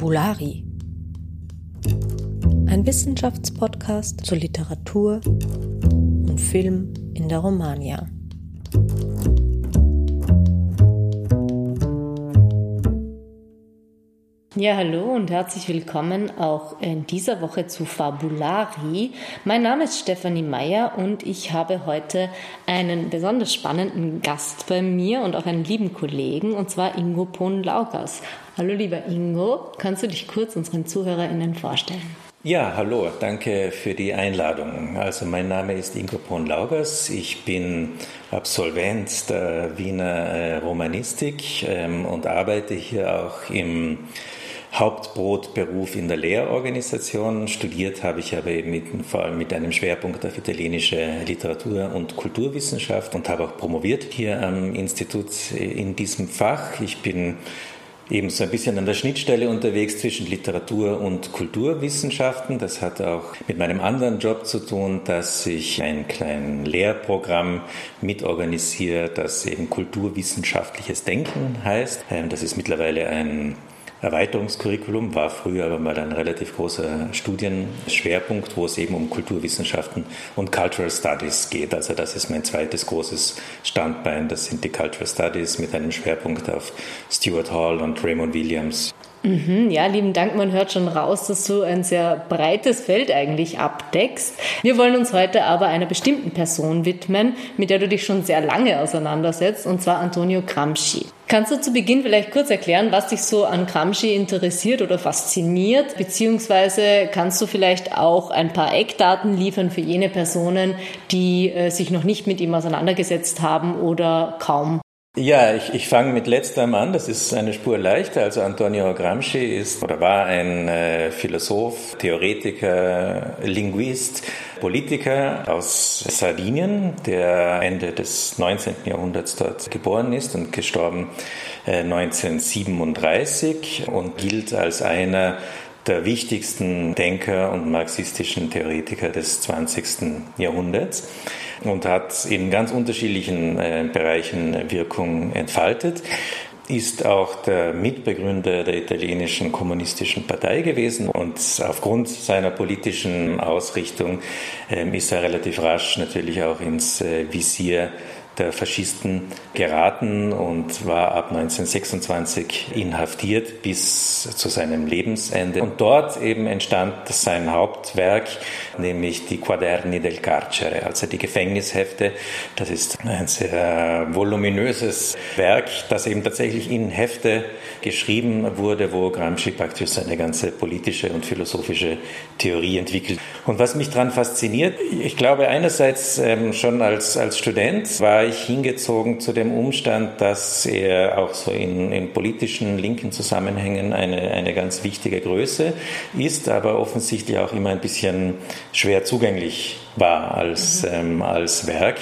Fabulari. Ein Wissenschaftspodcast zur Literatur und Film in der Romagna. Ja, hallo und herzlich willkommen auch in dieser Woche zu Fabulari. Mein Name ist Stefanie Meyer und ich habe heute einen besonders spannenden Gast bei mir und auch einen lieben Kollegen, und zwar Ingo Pohn-Laugas. Hallo lieber Ingo, kannst du dich kurz unseren ZuhörerInnen vorstellen? Ja, hallo, danke für die Einladung. Also mein Name ist Ingo Pohn-Laugers. Ich bin Absolvent der Wiener äh, Romanistik ähm, und arbeite hier auch im Hauptbrotberuf in der Lehrorganisation. Studiert habe ich aber eben mit, vor allem mit einem Schwerpunkt auf italienische Literatur und Kulturwissenschaft und habe auch promoviert hier am Institut in diesem Fach. Ich bin eben so ein bisschen an der Schnittstelle unterwegs zwischen Literatur und Kulturwissenschaften. Das hat auch mit meinem anderen Job zu tun, dass ich ein kleines Lehrprogramm mitorganisiere, das eben kulturwissenschaftliches Denken heißt. Ähm, das ist mittlerweile ein Erweiterungskurriculum, war früher aber mal ein relativ großer Studienschwerpunkt, wo es eben um Kulturwissenschaften und Cultural Studies geht. Also das ist mein zweites großes Standbein. Das sind die Cultural Studies mit einem Schwerpunkt auf Stuart Hall und Raymond Williams. Mhm, ja, lieben Dank. Man hört schon raus, dass du ein sehr breites Feld eigentlich abdeckst. Wir wollen uns heute aber einer bestimmten Person widmen, mit der du dich schon sehr lange auseinandersetzt, und zwar Antonio Gramsci. Kannst du zu Beginn vielleicht kurz erklären, was dich so an Gramsci interessiert oder fasziniert? Beziehungsweise kannst du vielleicht auch ein paar Eckdaten liefern für jene Personen, die äh, sich noch nicht mit ihm auseinandergesetzt haben oder kaum? Ja, ich, ich fange mit letzterem an. Das ist eine Spur leichter. Also Antonio Gramsci ist oder war ein äh, Philosoph, Theoretiker, Linguist, Politiker aus Sardinien, der Ende des 19. Jahrhunderts dort geboren ist und gestorben äh, 1937 und gilt als einer der wichtigsten Denker und marxistischen Theoretiker des 20. Jahrhunderts und hat in ganz unterschiedlichen äh, Bereichen Wirkung entfaltet ist auch der Mitbegründer der italienischen kommunistischen Partei gewesen und aufgrund seiner politischen Ausrichtung äh, ist er relativ rasch natürlich auch ins äh, Visier der Faschisten geraten und war ab 1926 inhaftiert bis zu seinem Lebensende. Und dort eben entstand sein Hauptwerk, nämlich die Quaderni del Carcere, also die Gefängnishefte. Das ist ein sehr voluminöses Werk, das eben tatsächlich in Hefte geschrieben wurde, wo Gramsci praktisch seine ganze politische und philosophische Theorie entwickelt. Und was mich daran fasziniert, ich glaube einerseits ähm, schon als, als Student war ich hingezogen zu dem Umstand, dass er auch so in, in politischen linken Zusammenhängen eine, eine ganz wichtige Größe ist, aber offensichtlich auch immer ein bisschen schwer zugänglich war als, mhm. ähm, als Werk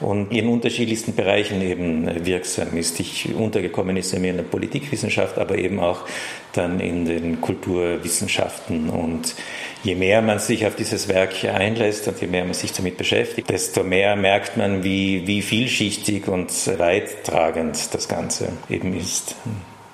und in unterschiedlichsten Bereichen eben wirksam ist. Ich untergekommen ist mir in der Politikwissenschaft, aber eben auch dann in den Kulturwissenschaften und je mehr man sich auf dieses Werk einlässt und je mehr man sich damit beschäftigt, desto mehr merkt man, wie, wie vielschichtig und weittragend das Ganze eben ist.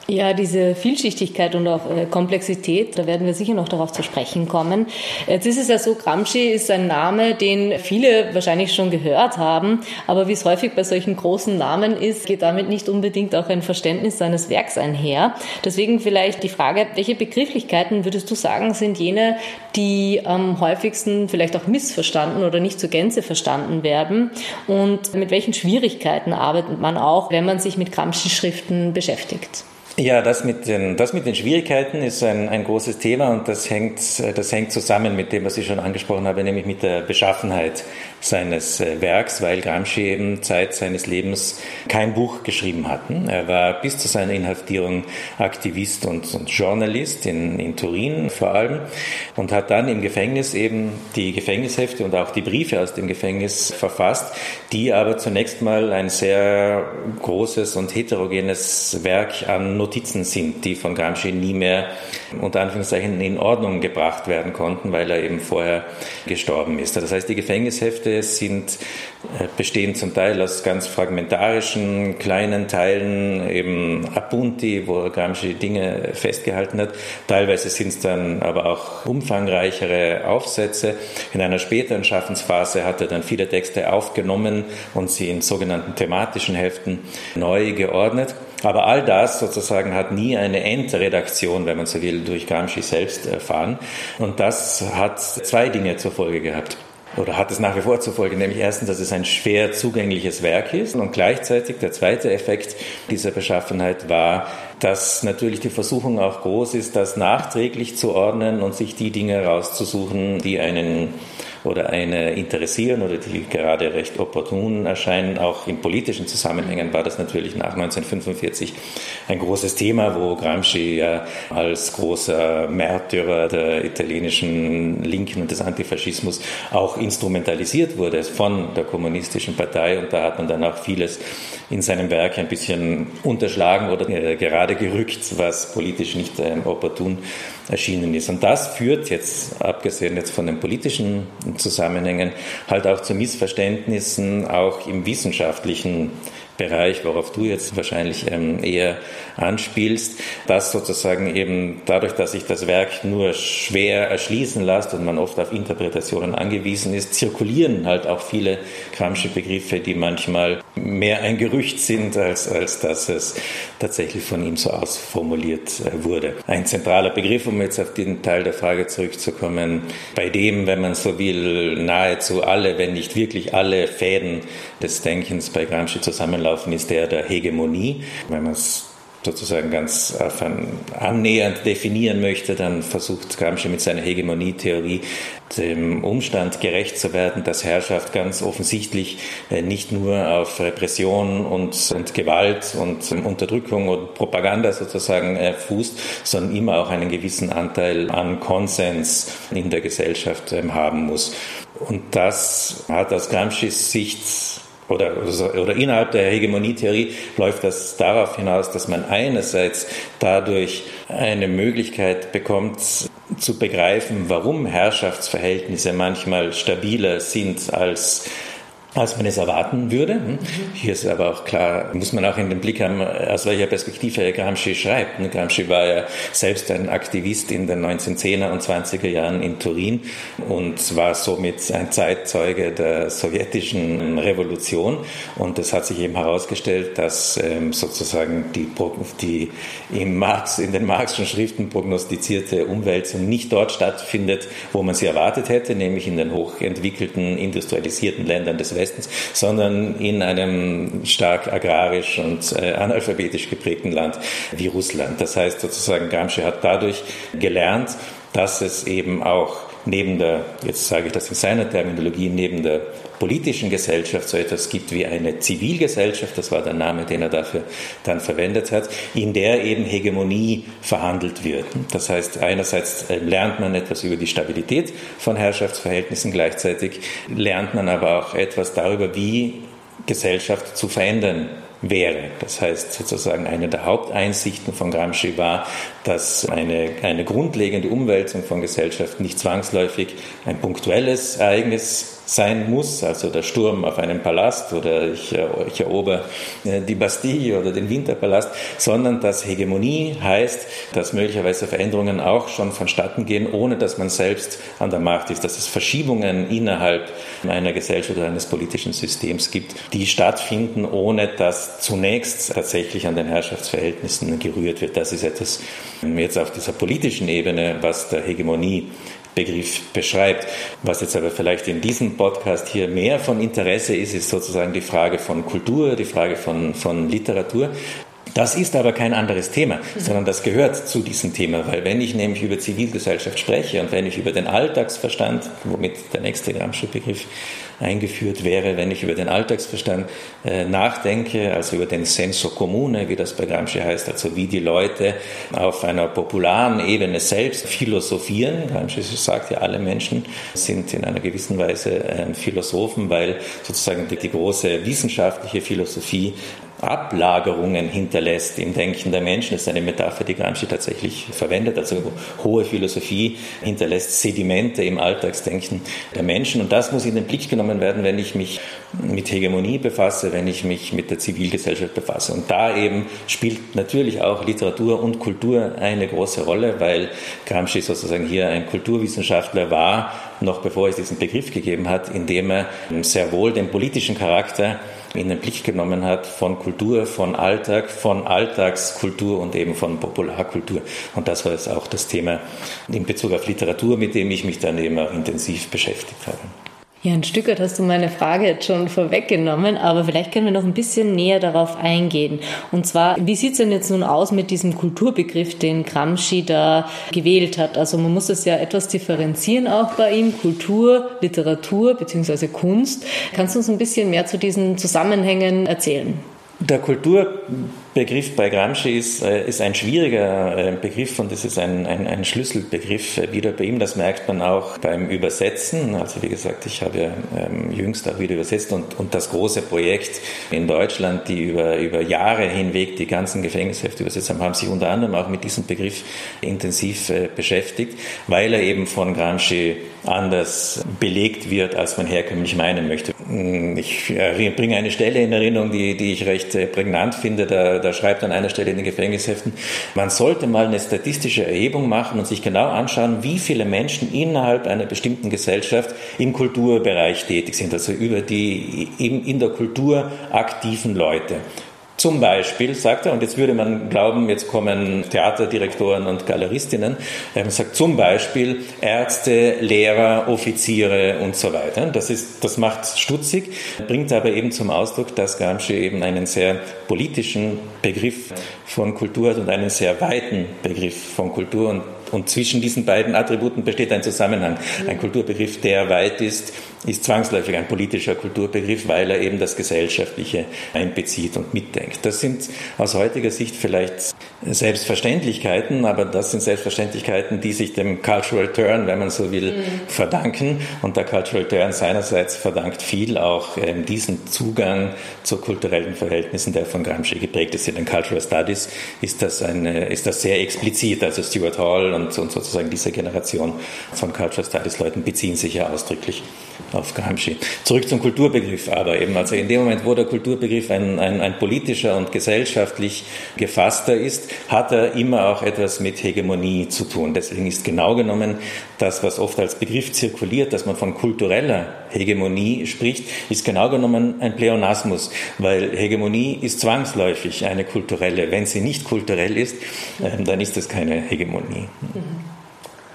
Ja, diese Vielschichtigkeit und auch äh, Komplexität, da werden wir sicher noch darauf zu sprechen kommen. Jetzt ist es ja so, Gramsci ist ein Name, den viele wahrscheinlich schon gehört haben, aber wie es häufig bei solchen großen Namen ist, geht damit nicht unbedingt auch ein Verständnis seines Werks einher. Deswegen vielleicht die Frage, welche Begrifflichkeiten würdest du sagen, sind jene, die am häufigsten vielleicht auch missverstanden oder nicht zur Gänze verstanden werden und mit welchen Schwierigkeiten arbeitet man auch, wenn man sich mit Gramsci-Schriften beschäftigt? Ja, das mit den, das mit den Schwierigkeiten ist ein, ein großes Thema und das hängt, das hängt zusammen mit dem, was ich schon angesprochen habe, nämlich mit der Beschaffenheit seines äh, Werks, weil Gramsci eben Zeit seines Lebens kein Buch geschrieben hat. Er war bis zu seiner Inhaftierung Aktivist und, und Journalist in, in Turin vor allem und hat dann im Gefängnis eben die Gefängnishefte und auch die Briefe aus dem Gefängnis verfasst, die aber zunächst mal ein sehr großes und heterogenes Werk an Notizen sind, die von Gramsci nie mehr unter Anführungszeichen in Ordnung gebracht werden konnten, weil er eben vorher gestorben ist. Das heißt, die Gefängnishefte sind äh, bestehen zum Teil aus ganz fragmentarischen kleinen Teilen, eben Appunti, wo Gramsci Dinge festgehalten hat. Teilweise sind es dann aber auch umfangreichere Aufsätze. In einer späteren Schaffensphase hat er dann viele Texte aufgenommen und sie in sogenannten thematischen Heften neu geordnet. Aber all das sozusagen hat nie eine Endredaktion, wenn man so will, durch Gramsci selbst erfahren. Und das hat zwei Dinge zur Folge gehabt oder hat es nach wie vor zur Folge, nämlich erstens, dass es ein schwer zugängliches Werk ist und gleichzeitig der zweite Effekt dieser Beschaffenheit war, dass natürlich die Versuchung auch groß ist, das nachträglich zu ordnen und sich die Dinge rauszusuchen, die einen oder eine interessieren oder die gerade recht opportun erscheinen. Auch in politischen Zusammenhängen war das natürlich nach 1945 ein großes Thema, wo Gramsci ja als großer Märtyrer der italienischen Linken und des Antifaschismus auch instrumentalisiert wurde von der kommunistischen Partei. Und da hat man dann auch vieles in seinem Werk ein bisschen unterschlagen oder gerade gerückt, was politisch nicht opportun erschienen ist. Und das führt jetzt, abgesehen jetzt von den politischen Zusammenhängen, halt auch zu Missverständnissen, auch im wissenschaftlichen Bereich, worauf du jetzt wahrscheinlich ähm, eher anspielst, dass sozusagen eben dadurch, dass sich das Werk nur schwer erschließen lässt und man oft auf Interpretationen angewiesen ist, zirkulieren halt auch viele Gramsci Begriffe, die manchmal mehr ein Gerücht sind, als, als dass es tatsächlich von ihm so ausformuliert äh, wurde. Ein zentraler Begriff, um jetzt auf den Teil der Frage zurückzukommen, bei dem, wenn man so will, nahezu alle, wenn nicht wirklich alle Fäden des Denkens bei Gramsci zusammenlaufen, gelaufen ist der der Hegemonie. Wenn man es sozusagen ganz annähernd definieren möchte, dann versucht Gramsci mit seiner Hegemonietheorie dem Umstand gerecht zu werden, dass Herrschaft ganz offensichtlich äh, nicht nur auf Repression und, und Gewalt und Unterdrückung und Propaganda sozusagen äh, fußt, sondern immer auch einen gewissen Anteil an Konsens in der Gesellschaft ähm, haben muss. Und das hat aus Gramscis Sicht oder, oder innerhalb der Hegemonietheorie läuft das darauf hinaus, dass man einerseits dadurch eine Möglichkeit bekommt, zu begreifen, warum Herrschaftsverhältnisse manchmal stabiler sind als als man es erwarten würde. Hm? Hier ist aber auch klar, muss man auch in den Blick haben, aus welcher Perspektive Gramsci schreibt. Gramsci war ja selbst ein Aktivist in den 1910er und 20er Jahren in Turin und war somit ein Zeitzeuge der sowjetischen Revolution. Und es hat sich eben herausgestellt, dass ähm, sozusagen die, die im Marx, in den Marxischen Schriften prognostizierte Umwälzung nicht dort stattfindet, wo man sie erwartet hätte, nämlich in den hochentwickelten, industrialisierten Ländern des Westens Westens, sondern in einem stark agrarisch und äh, analphabetisch geprägten Land wie Russland. Das heißt sozusagen, Gramsci hat dadurch gelernt, dass es eben auch neben der, jetzt sage ich das in seiner Terminologie, neben der politischen Gesellschaft so etwas gibt wie eine Zivilgesellschaft, das war der Name, den er dafür dann verwendet hat, in der eben Hegemonie verhandelt wird. Das heißt, einerseits äh, lernt man etwas über die Stabilität von Herrschaftsverhältnissen, gleichzeitig lernt man aber auch etwas darüber, wie Gesellschaft zu verändern wäre. Das heißt sozusagen eine der Haupteinsichten von Gramsci war, dass eine, eine grundlegende Umwälzung von Gesellschaft nicht zwangsläufig ein punktuelles Ereignis sein muss, also der Sturm auf einen Palast oder ich, äh, ich erober äh, die Bastille oder den Winterpalast, sondern dass Hegemonie heißt, dass möglicherweise Veränderungen auch schon vonstatten gehen, ohne dass man selbst an der Macht ist, dass es Verschiebungen innerhalb einer Gesellschaft oder eines politischen Systems gibt, die stattfinden, ohne dass zunächst tatsächlich an den Herrschaftsverhältnissen gerührt wird. Das ist etwas jetzt auf dieser politischen Ebene, was der Hegemonie Begriff beschreibt. Was jetzt aber vielleicht in diesem Podcast hier mehr von Interesse ist, ist sozusagen die Frage von Kultur, die Frage von, von Literatur. Das ist aber kein anderes Thema, sondern das gehört zu diesem Thema, weil wenn ich nämlich über Zivilgesellschaft spreche und wenn ich über den Alltagsverstand, womit der nächste Gramsci-Begriff eingeführt wäre, wenn ich über den Alltagsverstand äh, nachdenke, also über den Senso Comune, wie das bei Gramsci heißt, also wie die Leute auf einer popularen Ebene selbst philosophieren. Gramsci sagt ja, alle Menschen sind in einer gewissen Weise äh, Philosophen, weil sozusagen die, die große wissenschaftliche Philosophie Ablagerungen hinterlässt im Denken der Menschen. Das ist eine Metapher, die Gramsci tatsächlich verwendet. Also hohe Philosophie hinterlässt Sedimente im Alltagsdenken der Menschen. Und das muss in den Blick genommen werden, wenn ich mich mit Hegemonie befasse, wenn ich mich mit der Zivilgesellschaft befasse. Und da eben spielt natürlich auch Literatur und Kultur eine große Rolle, weil Gramsci sozusagen hier ein Kulturwissenschaftler war, noch bevor es diesen Begriff gegeben hat, indem er sehr wohl den politischen Charakter in den Blick genommen hat von Kultur, von Alltag, von Alltagskultur und eben von Popularkultur. Und das war jetzt auch das Thema in Bezug auf Literatur, mit dem ich mich dann eben auch intensiv beschäftigt habe. Ja, ein Stück weit hast du meine Frage jetzt schon vorweggenommen, aber vielleicht können wir noch ein bisschen näher darauf eingehen. Und zwar, wie sieht es denn jetzt nun aus mit diesem Kulturbegriff, den Gramsci da gewählt hat? Also man muss es ja etwas differenzieren auch bei ihm, Kultur, Literatur bzw. Kunst. Kannst du uns ein bisschen mehr zu diesen Zusammenhängen erzählen? Der Kulturbegriff bei Gramsci ist, äh, ist ein schwieriger äh, Begriff und es ist ein, ein, ein, Schlüsselbegriff äh, wieder bei ihm. Das merkt man auch beim Übersetzen. Also wie gesagt, ich habe ja ähm, jüngst auch wieder übersetzt und, und das große Projekt in Deutschland, die über, über Jahre hinweg die ganzen Gefängnishefte übersetzt haben, haben sich unter anderem auch mit diesem Begriff intensiv beschäftigt, weil er eben von Gramsci anders belegt wird, als man herkömmlich meinen möchte. Hm, ich bringe eine Stelle in Erinnerung, die, die ich recht prägnant finde. Da, da schreibt an einer Stelle in den Gefängnisheften, man sollte mal eine statistische Erhebung machen und sich genau anschauen, wie viele Menschen innerhalb einer bestimmten Gesellschaft im Kulturbereich tätig sind, also über die in der Kultur aktiven Leute. Zum Beispiel, sagt er, und jetzt würde man glauben, jetzt kommen Theaterdirektoren und Galeristinnen, er sagt zum Beispiel Ärzte, Lehrer, Offiziere und so weiter. Das, ist, das macht stutzig, bringt aber eben zum Ausdruck, dass Gramsci eben einen sehr politischen Begriff von Kultur hat und einen sehr weiten Begriff von Kultur und und zwischen diesen beiden Attributen besteht ein Zusammenhang. Ein Kulturbegriff, der weit ist, ist zwangsläufig ein politischer Kulturbegriff, weil er eben das Gesellschaftliche einbezieht und mitdenkt. Das sind aus heutiger Sicht vielleicht Selbstverständlichkeiten, aber das sind Selbstverständlichkeiten, die sich dem Cultural Turn, wenn man so will, mhm. verdanken. Und der Cultural Turn seinerseits verdankt viel auch ähm, diesen Zugang zu kulturellen Verhältnissen, der von Gramsci geprägt ist. In den Cultural Studies ist das, eine, ist das sehr explizit. Also Stuart Hall und, und sozusagen diese Generation von Cultural Studies Leuten beziehen sich ja ausdrücklich auf Gramsci. Zurück zum Kulturbegriff aber eben. Also in dem Moment, wo der Kulturbegriff ein, ein, ein politischer und gesellschaftlich gefasster ist, hat er immer auch etwas mit Hegemonie zu tun. Deswegen ist genau genommen das, was oft als Begriff zirkuliert, dass man von kultureller Hegemonie spricht, ist genau genommen ein Pleonasmus, weil Hegemonie ist zwangsläufig eine kulturelle. Wenn sie nicht kulturell ist, ähm, dann ist das keine Hegemonie. Mhm.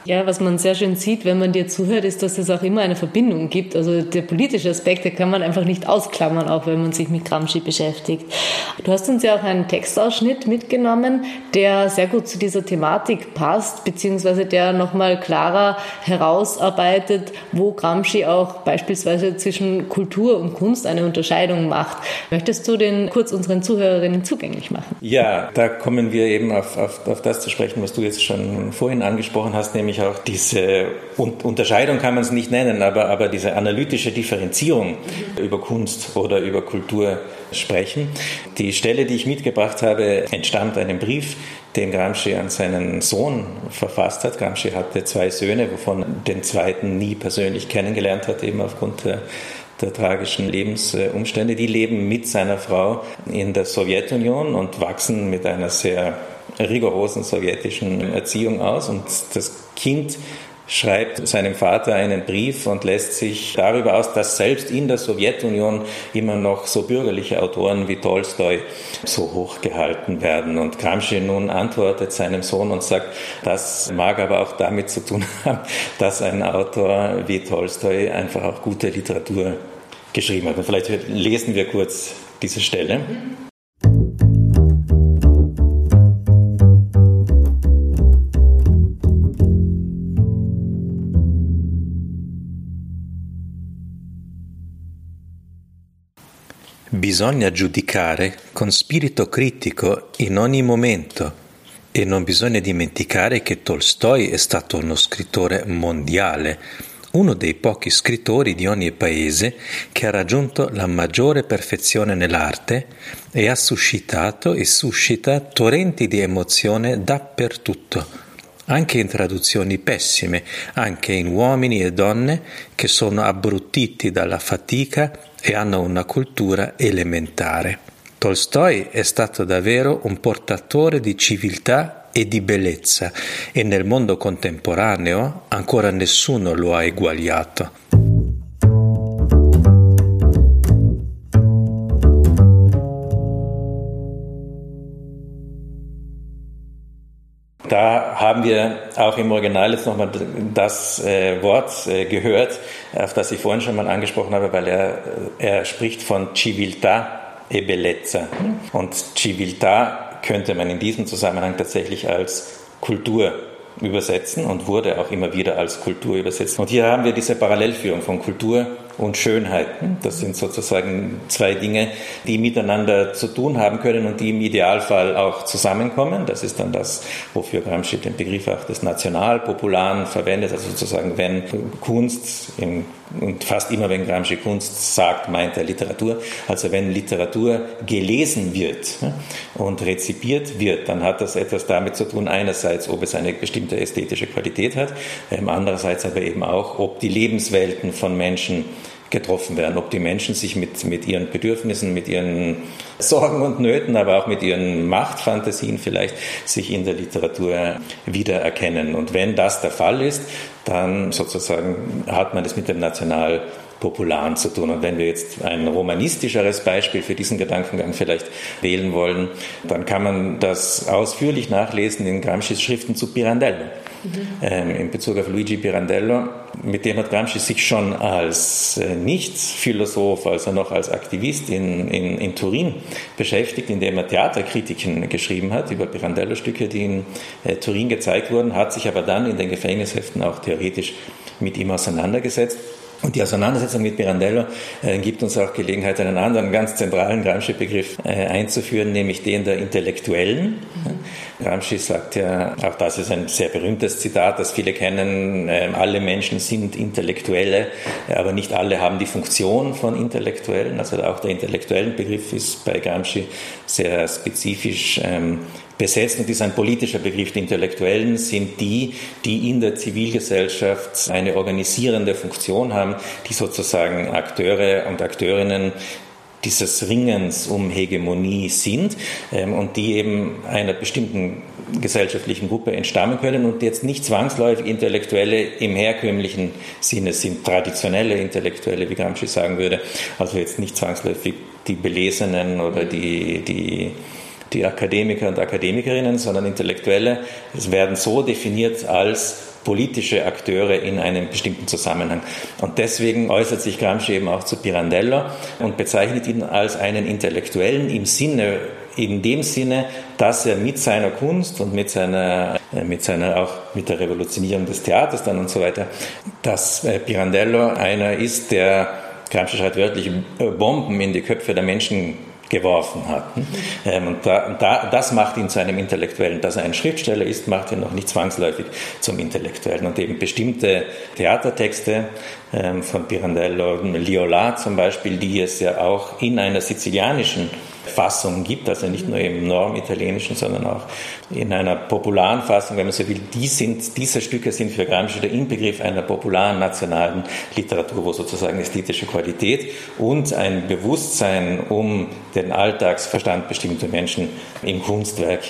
Ja, was man sehr schön sieht, wenn man dir zuhört, ist, dass es auch immer eine Verbindung gibt. Also der politische Aspekt, der kann man einfach nicht ausklammern, auch wenn man sich mit Gramsci beschäftigt. Du hast uns ja auch einen Textausschnitt mitgenommen, der sehr gut zu dieser Thematik passt, beziehungsweise der nochmal klarer herausarbeitet, wo Gramsci auch beispielsweise zwischen Kultur und Kunst eine Unterscheidung macht. Möchtest du den kurz unseren Zuhörerinnen zugänglich machen? Ja, da kommen wir eben auf, auf, auf das zu sprechen, was du jetzt schon vorhin angesprochen hast, nämlich nämlich auch diese Unterscheidung kann man es nicht nennen, aber, aber diese analytische Differenzierung über Kunst oder über Kultur sprechen. Die Stelle, die ich mitgebracht habe, entstammt einem Brief, den Gramsci an seinen Sohn verfasst hat. Gramsci hatte zwei Söhne, wovon den zweiten nie persönlich kennengelernt hat, eben aufgrund der der tragischen Lebensumstände. Die leben mit seiner Frau in der Sowjetunion und wachsen mit einer sehr rigorosen sowjetischen Erziehung aus und das Kind schreibt seinem Vater einen Brief und lässt sich darüber aus, dass selbst in der Sowjetunion immer noch so bürgerliche Autoren wie Tolstoi so hoch gehalten werden. Und Gramsci nun antwortet seinem Sohn und sagt, das mag aber auch damit zu tun haben, dass ein Autor wie Tolstoi einfach auch gute Literatur geschrieben hat. Und vielleicht lesen wir kurz diese Stelle. Bisogna giudicare con spirito critico in ogni momento e non bisogna dimenticare che Tolstoi è stato uno scrittore mondiale, uno dei pochi scrittori di ogni paese che ha raggiunto la maggiore perfezione nell'arte e ha suscitato e suscita torrenti di emozione dappertutto, anche in traduzioni pessime, anche in uomini e donne che sono abbruttiti dalla fatica e hanno una cultura elementare. Tolstoi è stato davvero un portatore di civiltà e di bellezza e nel mondo contemporaneo ancora nessuno lo ha eguagliato. Da haben wir auch im Original jetzt nochmal das äh, Wort äh, gehört, auf das ich vorhin schon mal angesprochen habe, weil er, er spricht von Civiltà e Bellezza. Und Civiltà könnte man in diesem Zusammenhang tatsächlich als Kultur übersetzen und wurde auch immer wieder als Kultur übersetzt. Und hier haben wir diese Parallelführung von Kultur und Schönheit. Das sind sozusagen zwei Dinge, die miteinander zu tun haben können und die im Idealfall auch zusammenkommen. Das ist dann das, wofür Gramsci den Begriff auch des Nationalpopularen verwendet, also sozusagen, wenn Kunst im und fast immer, wenn Gramsci Kunst sagt, meint er Literatur. Also wenn Literatur gelesen wird und rezipiert wird, dann hat das etwas damit zu tun, einerseits, ob es eine bestimmte ästhetische Qualität hat, ähm, andererseits aber eben auch, ob die Lebenswelten von Menschen getroffen werden, ob die Menschen sich mit, mit ihren Bedürfnissen, mit ihren Sorgen und Nöten, aber auch mit ihren Machtfantasien vielleicht sich in der Literatur wiedererkennen. Und wenn das der Fall ist, dann sozusagen hat man es mit dem National Popularen zu tun. Und wenn wir jetzt ein romanistischeres Beispiel für diesen Gedankengang vielleicht wählen wollen, dann kann man das ausführlich nachlesen in Gramscis Schriften zu Pirandello. Mhm. Ähm, in Bezug auf Luigi Pirandello, mit dem hat Gramsci sich schon als äh, Nicht-Philosoph, also noch als Aktivist in, in, in Turin beschäftigt, indem er Theaterkritiken geschrieben hat über Pirandello-Stücke, die in äh, Turin gezeigt wurden, hat sich aber dann in den Gefängnisheften auch theoretisch mit ihm auseinandergesetzt. Und die Auseinandersetzung mit Pirandello äh, gibt uns auch Gelegenheit, einen anderen ganz zentralen Gramsci-Begriff äh, einzuführen, nämlich den der Intellektuellen. Mhm. Gramsci sagt ja, auch das ist ein sehr berühmtes Zitat, das viele kennen, äh, alle Menschen sind Intellektuelle, aber nicht alle haben die Funktion von Intellektuellen. Also auch der intellektuellen Begriff ist bei Gramsci sehr spezifisch ähm, besetzt und ist ein politischer Begriff. Die Intellektuellen sind die, die in der Zivilgesellschaft eine organisierende Funktion haben, die sozusagen Akteure und Akteurinnen dieses Ringens um Hegemonie sind ähm, und die eben einer bestimmten gesellschaftlichen Gruppe entstammen können und jetzt nicht zwangsläufig Intellektuelle im herkömmlichen Sinne sind, traditionelle Intellektuelle, wie Gramsci sagen würde, also jetzt nicht zwangsläufig die Belesenen oder die, die die Akademiker und Akademikerinnen, sondern Intellektuelle werden so definiert als politische Akteure in einem bestimmten Zusammenhang. Und deswegen äußert sich Gramsci eben auch zu Pirandello und bezeichnet ihn als einen Intellektuellen im Sinne, in dem Sinne, dass er mit seiner Kunst und mit seiner, äh, mit seiner auch mit der Revolutionierung des Theaters dann und so weiter, dass äh, Pirandello einer ist, der Gramsci schreibt wörtlich Bomben in die Köpfe der Menschen geworfen hat. Ähm, und, da, da, das macht ihn zu einem Intellektuellen. Dass er ein Schriftsteller ist, macht ihn noch nicht zwangsläufig zum Intellektuellen. Und eben bestimmte Theatertexte ähm, von Pirandello, Liola zum Beispiel, die es ja auch in einer sizilianischen Fassung gibt, also nicht nur im normitalienischen, sondern auch in einer popularen Fassung, wenn man so will. Die sind, diese Stücke sind für Gramsci der Inbegriff einer popularen nationalen Literatur, wo sozusagen ästhetische Qualität und ein Bewusstsein um den Alltagsverstand bestimmter Menschen im Kunstwerk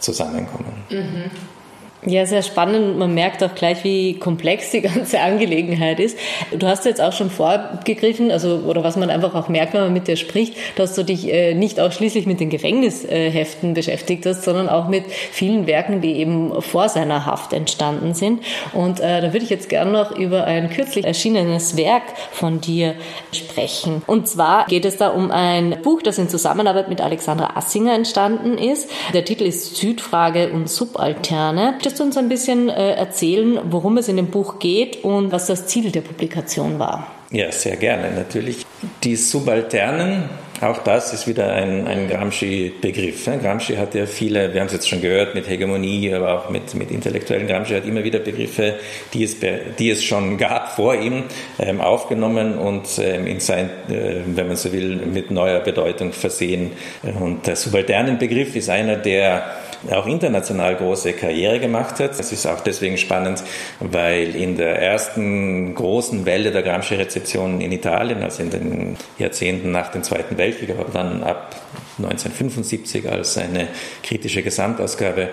zusammenkommen. Mhm. Ja, sehr spannend. Man merkt auch gleich, wie komplex die ganze Angelegenheit ist. Du hast jetzt auch schon vorgegriffen, also oder was man einfach auch merkt, wenn man mit dir spricht, dass du dich äh, nicht ausschließlich mit den Gefängnisheften beschäftigt hast, sondern auch mit vielen Werken, die eben vor seiner Haft entstanden sind. Und äh, da würde ich jetzt gerne noch über ein kürzlich erschienenes Werk von dir sprechen. Und zwar geht es da um ein Buch, das in Zusammenarbeit mit Alexandra Assinger entstanden ist. Der Titel ist Südfrage und Subalterne. Möchtest du uns ein bisschen äh, erzählen, worum es in dem Buch geht und was das Ziel der Publikation war? Ja, sehr gerne, natürlich. Die Subalternen Auch das ist wieder ein, ein Gramsci-Begriff. Gramsci hat ja viele, wir haben es jetzt schon gehört, mit Hegemonie, aber auch mit, mit intellektuellen Gramsci hat immer wieder Begriffe, die es, die es schon gab vor ihm, ähm, aufgenommen und ähm, in sein, äh, wenn man so will, mit neuer Bedeutung versehen. Und der subalternen Begriff ist einer, der auch international große Karriere gemacht hat. Das ist auch deswegen spannend, weil in der ersten großen Welle der Gramsci-Rezeption in Italien, also in den Jahrzehnten nach dem Zweiten Weltkrieg, aber dann ab 1975 als eine kritische Gesamtausgabe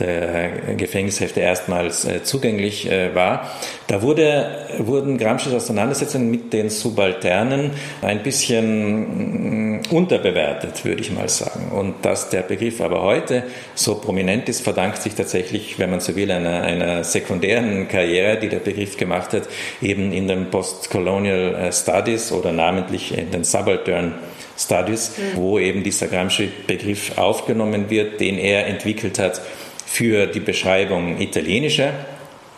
der Gefängnishefte erstmals äh, zugänglich äh, war. Da wurde, wurden Gramsci's Auseinandersetzungen mit den Subalternen ein bisschen mm, unterbewertet, würde ich mal sagen. Und dass der Begriff aber heute so prominent ist, verdankt sich tatsächlich, wenn man so will, einer, einer sekundären Karriere, die der Begriff gemacht hat, eben in den Postcolonial äh, Studies oder namentlich in den Subaltern Studies, mhm. wo eben dieser Gramsci-Begriff aufgenommen wird, den er entwickelt hat für die Beschreibung italienischer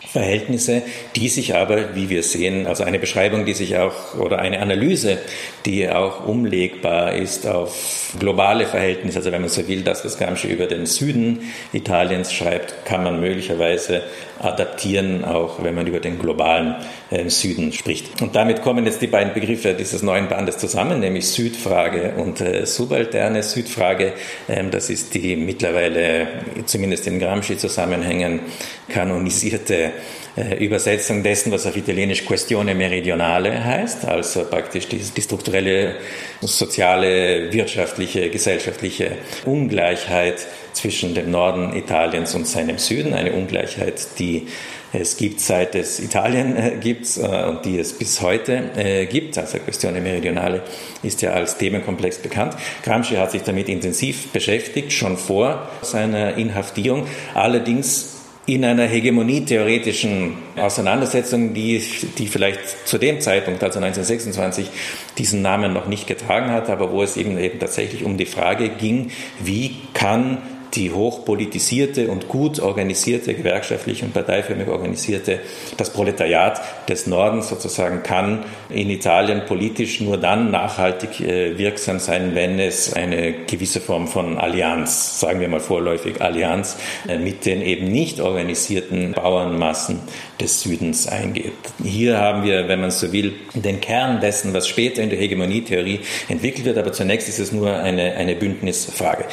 Verhältnisse, die sich aber, wie wir sehen, also eine Beschreibung, die sich auch oder eine Analyse, die auch umlegbar ist auf globale Verhältnisse. Also wenn man so will, dass das Gramsci über den Süden Italiens schreibt, kann man möglicherweise adaptieren, auch wenn man über den globalen äh, Süden spricht. Und damit kommen jetzt die beiden Begriffe dieses neuen Bandes zusammen, nämlich Südfrage und äh, subalterne Südfrage. Ähm, das ist die mittlerweile, zumindest in Gramsci-Zusammenhängen, kanonisierte äh, Übersetzung dessen, was auf Italienisch Questione Meridionale heißt, also praktisch die, die strukturelle, soziale, wirtschaftliche, gesellschaftliche Ungleichheit zwischen dem Norden Italiens und seinem Süden, eine Ungleichheit, die es gibt, seit es Italien äh, gibt äh, und die es bis heute gibt. Also Questione Meridionale ist ja als Themenkomplex bekannt. Gramsci hat sich damit intensiv beschäftigt, schon vor seiner Inhaftierung. Allerdings in einer hegemonietheoretischen Auseinandersetzung, die, die vielleicht zu dem Zeitpunkt, also 1926, diesen Namen noch nicht getragen hat, aber wo es eben, eben tatsächlich um die Frage ging, wie kann die hochpolitisierte und gut organisierte, gewerkschaftlich und parteiförmig organisierte, das Proletariat des Nordens sozusagen kann in Italien politisch nur dann nachhaltig äh, wirksam sein, wenn es eine gewisse Form von Allianz, sagen wir mal vorläufig Allianz, äh, mit den eben nicht organisierten Bauernmassen des Südens eingeht. Hier haben wir, wenn man so will, den Kern dessen, was später in der Hegemonietheorie entwickelt wird, aber zunächst ist es nur eine, eine Bündnisfrage.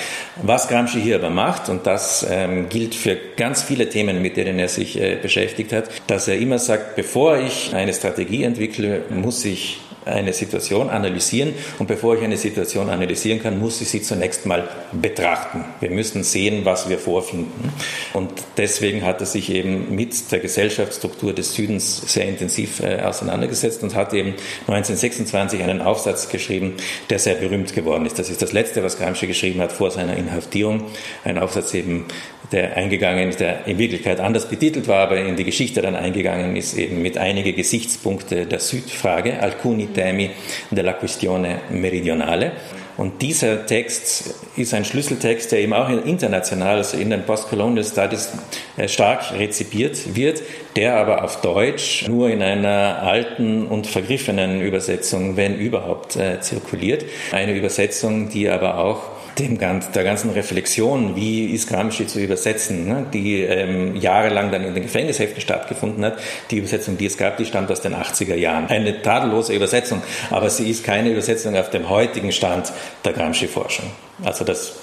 Was Gramsci hier aber macht, und das ähm, gilt für ganz viele Themen, mit denen er sich äh, beschäftigt hat, dass er immer sagt, bevor ich eine Strategie entwickle, muss ich eine Situation analysieren und bevor ich eine Situation analysieren kann, muss ich sie zunächst mal betrachten. Wir müssen sehen, was wir vorfinden. Und deswegen hat er sich eben mit der Gesellschaftsstruktur des Südens sehr intensiv äh, auseinandergesetzt und hat eben 1926 einen Aufsatz geschrieben, der sehr berühmt geworden ist. Das ist das letzte, was Gramsci geschrieben hat vor seiner Inhaftierung. Ein Aufsatz eben, der eingegangen ist, der in Wirklichkeit anders betitelt war, aber in die Geschichte dann eingegangen ist, eben mit einige Gesichtspunkte der Südfrage, alcuni temi della questione meridionale. Und dieser Text ist ein Schlüsseltext, der eben auch international, also in den Postcolonial Studies, äh, stark rezipiert wird, der aber auf Deutsch nur in einer alten und vergriffenen Übersetzung, wenn überhaupt, äh, zirkuliert. Eine Übersetzung, die aber auch dem ganz, der ganzen Reflexion, wie ist Gramsci zu übersetzen, ne, die ähm, jahrelang dann in den Gefängnisheften stattgefunden hat. Die Übersetzung, die es gab, die stammt aus den 80er Jahren. Eine tadellose Übersetzung, aber sie ist keine Übersetzung auf dem heutigen Stand der Gramsci-Forschung. Also das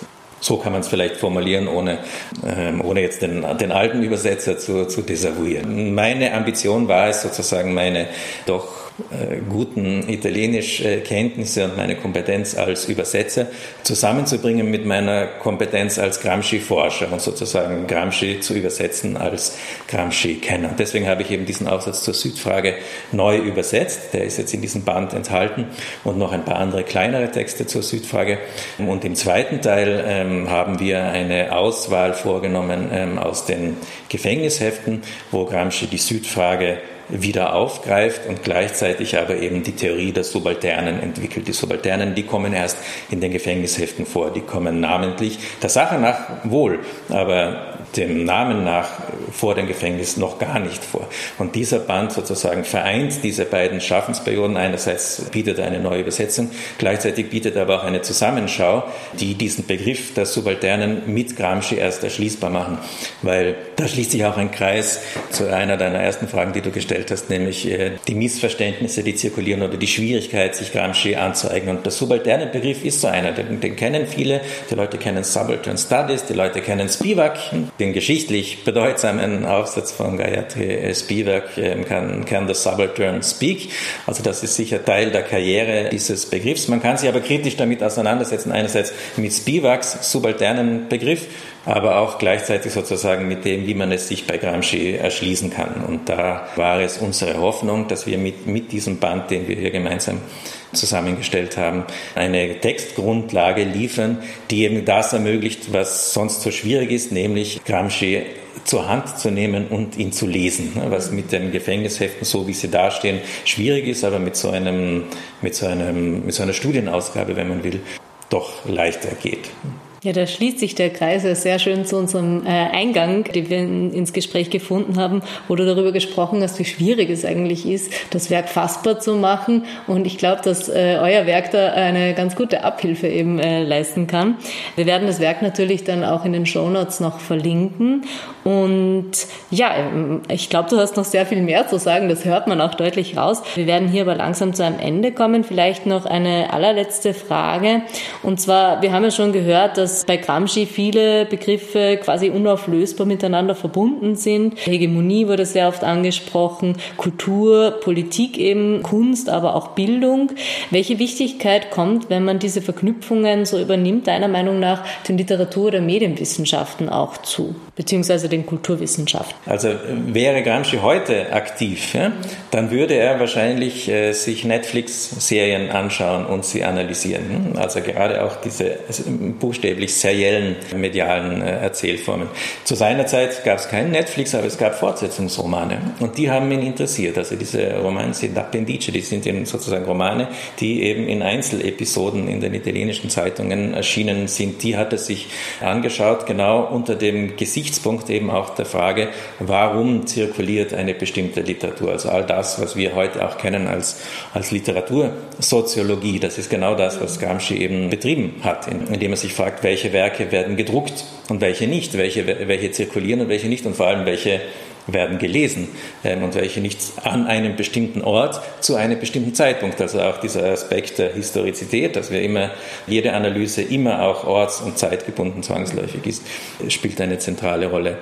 so kann man es vielleicht formulieren, ohne, ähm, ohne jetzt den, den alten Übersetzer zu, zu desavouieren. Meine Ambition war es sozusagen, meine doch guten Italienischkenntnisse und meine Kompetenz als Übersetzer zusammenzubringen mit meiner Kompetenz als Gramsci-Forscher und sozusagen Gramsci zu übersetzen als Gramsci-Kenner. Deswegen habe ich eben diesen Aufsatz zur Südfrage neu übersetzt. Der ist jetzt in diesem Band enthalten und noch ein paar andere kleinere Texte zur Südfrage. Und im zweiten Teil ähm, haben wir eine Auswahl vorgenommen ähm, aus den Gefängnisheften, wo Gramsci die Südfrage wieder aufgreift und gleichzeitig aber eben die Theorie der Subalternen entwickelt. Die Subalternen, die kommen erst in den Gefängnisheften vor, die kommen namentlich der Sache nach wohl, aber dem Namen nach vor dem Gefängnis noch gar nicht vor. Und dieser Band sozusagen vereint diese beiden Schaffensperioden. Einerseits bietet er eine neue Übersetzung, gleichzeitig bietet er aber auch eine Zusammenschau, die diesen Begriff der Subalternen mit Gramsci erst erschließbar machen. Weil da schließt sich auch ein Kreis zu einer deiner ersten Fragen, die du gestellt hast, nämlich äh, die Missverständnisse, die zirkulieren oder die Schwierigkeit, sich Gramsci anzueignen. Und der subalterne Begriff ist so einer, den, den kennen viele. Die Leute kennen Subaltern Studies, die Leute kennen Spivak, den geschichtlich bedeutsamen Aufsatz von Gayatri Spivak, ähm, kann, kann the Subaltern speak. Also das ist sicher Teil der Karriere dieses Begriffs. Man kann sich aber kritisch damit auseinandersetzen, einerseits mit Spivaks subalternen Begriff, aber auch gleichzeitig sozusagen mit dem, wie man es sich bei Gramsci erschließen kann. Und da war es unsere Hoffnung, dass wir mit, mit diesem Band, den wir hier gemeinsam zusammengestellt haben, eine Textgrundlage liefern, die eben das ermöglicht, was sonst so schwierig ist, nämlich Gramsci zur Hand zu nehmen und ihn zu lesen, ne, was mit den Gefängnisheften, so wie sie dastehen, schwierig ist, aber mit so einem, mit so einem, mit so einer Studienausgabe, wenn man will, doch leichter geht. Ja, da schließt sich der Kreis sehr schön zu unserem äh, Eingang, den wir in, ins Gespräch gefunden haben, wo du darüber gesprochen hast, wie schwierig es eigentlich ist, das Werk fassbar zu machen. Und ich glaube, dass äh, euer Werk da eine ganz gute Abhilfe eben äh, leisten kann. Wir werden das Werk natürlich dann auch in den Show Notes noch verlinken. Und ja, ich glaube, du hast noch sehr viel mehr zu sagen. Das hört man auch deutlich raus. Wir werden hier aber langsam zu einem Ende kommen. Vielleicht noch eine allerletzte Frage. Und zwar, wir haben ja schon gehört, dass dass bei Gramsci viele Begriffe quasi unauflösbar miteinander verbunden sind. Hegemonie wurde sehr oft angesprochen, Kultur, Politik eben, Kunst, aber auch Bildung. Welche Wichtigkeit kommt, wenn man diese Verknüpfungen so übernimmt, deiner Meinung nach den Literatur- oder Medienwissenschaften auch zu, beziehungsweise den Kulturwissenschaften? Also wäre Gramsci heute aktiv, ja, dann würde er wahrscheinlich äh, sich Netflix-Serien anschauen und sie analysieren. Also gerade auch diese also buchstäblich wirklich seriellen medialen äh, Erzählformen. Zu seiner Zeit gab es keinen Netflix, aber es gab Fortsetzungsromane und die haben ihn interessiert. Also diese Romane sind Appendice, die sind eben sozusagen Romane, die eben in Einzelepisoden in den italienischen Zeitungen erschienen sind. Die hat er sich angeschaut, genau unter dem Gesichtspunkt eben auch der Frage, warum zirkuliert eine bestimmte Literatur. Also all das, was wir heute auch kennen als, als Literatursoziologie, das ist genau das, was Gramsci eben betrieben hat, indem er sich fragt, welche Werke werden gedruckt und welche nicht, welche, welche zirkulieren und welche nicht und vor allem welche werden gelesen ähm, und welche nicht an einem bestimmten Ort zu einem bestimmten Zeitpunkt. Also auch dieser Aspekt der Historizität, dass wir immer, jede Analyse immer auch orts- und zeitgebunden zwangsläufig ist, spielt eine zentrale Rolle.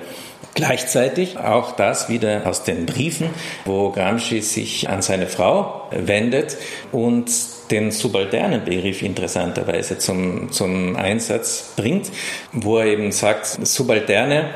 Gleichzeitig auch das wieder aus den Briefen, wo Gramsci sich an seine Frau wendet und den subalternen Begriff interessanterweise zum, zum Einsatz bringt, wo er eben sagt, Subalterne,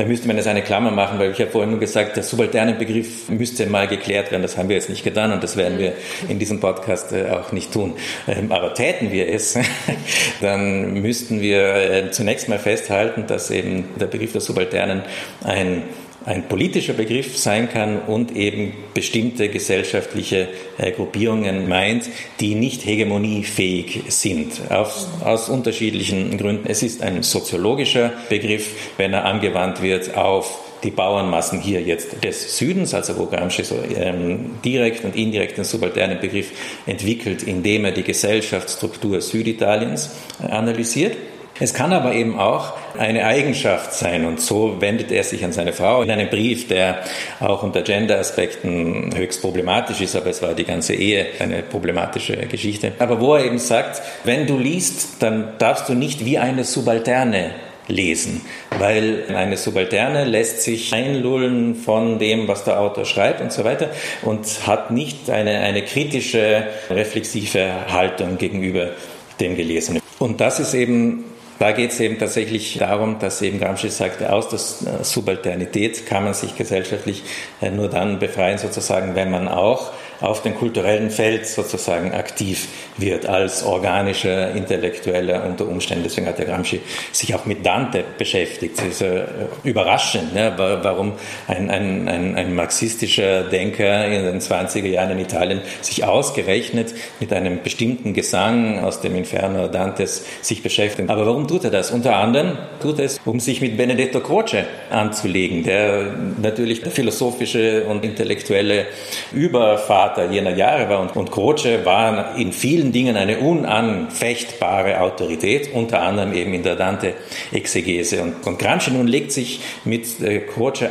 da müsste man jetzt eine Klammer machen, weil ich habe vorhin nur gesagt, der subalterne Begriff müsste mal geklärt werden. Das haben wir jetzt nicht getan und das werden wir in diesem Podcast äh, auch nicht tun. Ähm, aber täten wir es, dann müssten wir äh, zunächst mal festhalten, dass eben der Begriff der Subalternen ein ein politischer Begriff sein kann und eben bestimmte gesellschaftliche äh, Gruppierungen meint, die nicht hegemoniefähig sind, aus, aus unterschiedlichen Gründen. Es ist ein soziologischer Begriff, wenn er angewandt wird auf die Bauernmassen hier jetzt des Südens, also wo Gramsci so ähm, direkt und indirekt den subalternen Begriff entwickelt, indem er die Gesellschaftsstruktur Süditaliens analysiert. Es kann aber eben auch eine Eigenschaft sein und so wendet er sich an seine Frau in einem Brief, der auch unter Gender-Aspekten höchst problematisch ist, aber es war die ganze Ehe eine problematische Geschichte. Aber wo er eben sagt, wenn du liest, dann darfst du nicht wie eine Subalterne lesen, weil eine Subalterne lässt sich einlullen von dem, was der Autor schreibt und so weiter und hat nicht eine, eine kritische, reflexive Haltung gegenüber dem Gelesenen. Und das ist eben da geht es eben tatsächlich darum, dass eben Gramsci sagte, aus der Subalternität kann man sich gesellschaftlich äh, nur dann befreien, sozusagen, wenn man auch auf dem kulturellen Feld sozusagen aktiv wird als organischer Intellektueller unter Umständen. Deswegen hat der Gramsci sich auch mit Dante beschäftigt. Das ist äh, überraschend, ne? warum ein, ein, ein, ein marxistischer Denker in den 20er Jahren in Italien sich ausgerechnet mit einem bestimmten Gesang aus dem Inferno Dantes sich beschäftigt. Aber warum tut er das? Unter anderem tut er es, um sich mit Benedetto Croce anzulegen, der natürlich der philosophische und intellektuelle Übervater jener Jahre war. Und, und Croce war in vielen Dingen eine unanfechtbare Autorität, unter anderem eben in der Dante-Exegese. Und, und Gramsci nun legt sich mit äh,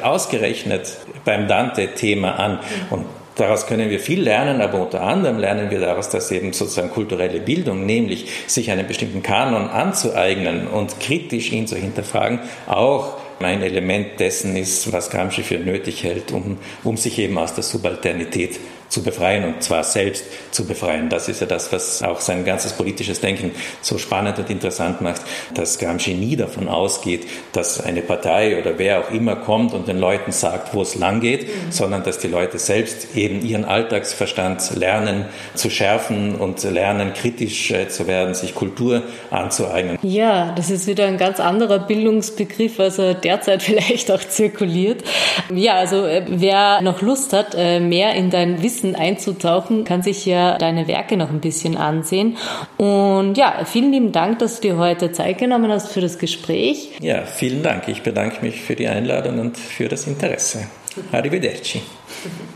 ausgerechnet beim Dante-Thema an. Und Daraus können wir viel lernen, aber unter anderem lernen wir daraus, dass eben sozusagen kulturelle Bildung, nämlich sich einen bestimmten Kanon anzueignen und kritisch ihn zu hinterfragen, auch ein Element dessen ist, was Gramsci für nötig hält, um, um sich eben aus der Subalternität zu befreien und zwar selbst zu befreien. Das ist ja das, was auch sein ganzes politisches Denken so spannend und interessant macht, dass Gramsci nie davon ausgeht, dass eine Partei oder wer auch immer kommt und den Leuten sagt, wo es lang geht, mhm. sondern dass die Leute selbst eben ihren Alltagsverstand lernen zu schärfen und lernen kritisch äh, zu werden, sich Kultur anzueignen. Ja, das ist wieder ein ganz anderer Bildungsbegriff, als er derzeit vielleicht auch zirkuliert. Ja, also äh, wer noch Lust hat, äh, mehr in dein Wissen Wissen einzutauchen, kann sich ja deine Werke noch ein bisschen ansehen. Und ja, vielen lieben Dank, dass du dir heute Zeit genommen hast für das Gespräch. Ja, vielen Dank. Ich bedanke mich für die Einladung und für das Interesse. Arrivederci.